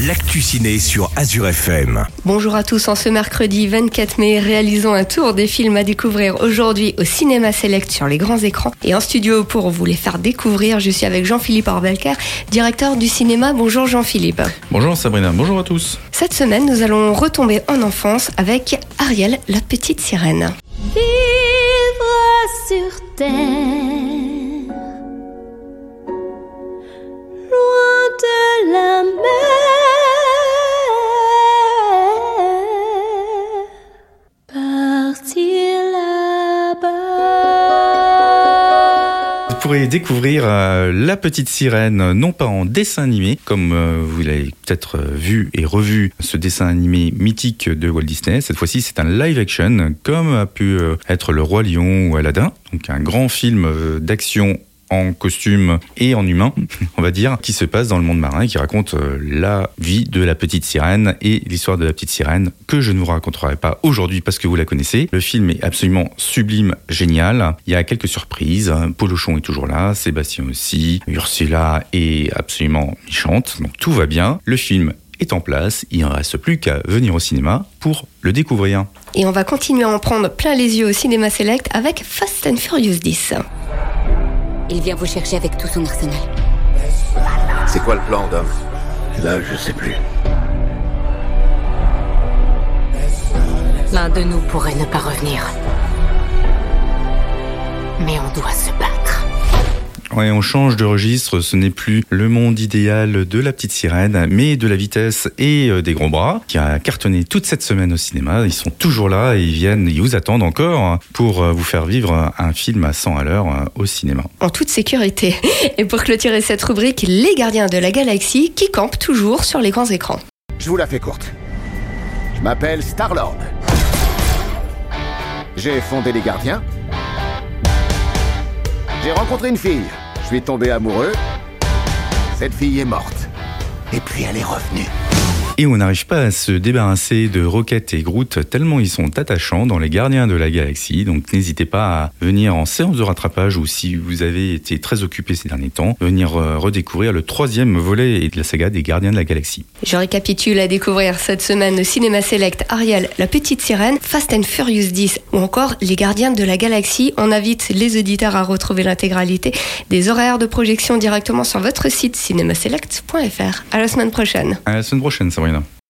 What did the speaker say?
l'actu ciné sur Azure FM. Bonjour à tous, en ce mercredi 24 mai, réalisons un tour des films à découvrir aujourd'hui au Cinéma Select sur les grands écrans. Et en studio pour vous les faire découvrir, je suis avec Jean-Philippe Orbelker, directeur du cinéma. Bonjour Jean-Philippe. Bonjour Sabrina, bonjour à tous. Cette semaine, nous allons retomber en enfance avec Ariel, la petite sirène. Vivre sur terre. Découvrir euh, La Petite Sirène, non pas en dessin animé, comme euh, vous l'avez peut-être euh, vu et revu ce dessin animé mythique de Walt Disney. Cette fois-ci, c'est un live action, comme a pu être Le Roi Lion ou Aladdin. Donc un grand film d'action en costume et en humain, on va dire, qui se passe dans le monde marin et qui raconte euh, la vie de la petite sirène et l'histoire de la petite sirène que je ne vous raconterai pas aujourd'hui parce que vous la connaissez. Le film est absolument sublime, génial. Il y a quelques surprises. Polochon est toujours là, Sébastien aussi, Ursula est absolument méchante, donc tout va bien. Le film est en place, il ne reste plus qu'à venir au cinéma pour le découvrir. Et on va continuer à en prendre plein les yeux au cinéma select avec Fast and Furious 10. Il vient vous chercher avec tout son arsenal. C'est quoi le plan, Dom Là, je sais plus. L'un de nous pourrait ne pas revenir. Mais on doit se battre. Ouais, on change de registre, ce n'est plus le monde idéal de la petite sirène, mais de la vitesse et euh, des gros bras, qui a cartonné toute cette semaine au cinéma. Ils sont toujours là et ils viennent, ils vous attendent encore pour euh, vous faire vivre un film à 100 à l'heure euh, au cinéma. En toute sécurité. Et pour clôturer cette rubrique, les gardiens de la galaxie qui campent toujours sur les grands écrans. Je vous la fais courte. Je m'appelle Star-Lord. J'ai fondé les gardiens. J'ai rencontré une fille. Je suis tombé amoureux. Cette fille est morte. Et puis elle est revenue. Et on n'arrive pas à se débarrasser de Rocket et Groot tellement ils sont attachants dans les Gardiens de la Galaxie. Donc n'hésitez pas à venir en séance de rattrapage ou si vous avez été très occupé ces derniers temps, venir euh, redécouvrir le troisième volet de la saga des Gardiens de la Galaxie. Je récapitule à découvrir cette semaine au Cinéma Select Ariel, La Petite Sirène, Fast and Furious 10 ou encore Les Gardiens de la Galaxie. On invite les auditeurs à retrouver l'intégralité des horaires de projection directement sur votre site cinémaselect.fr. À la semaine prochaine. À la semaine prochaine, Sabrina.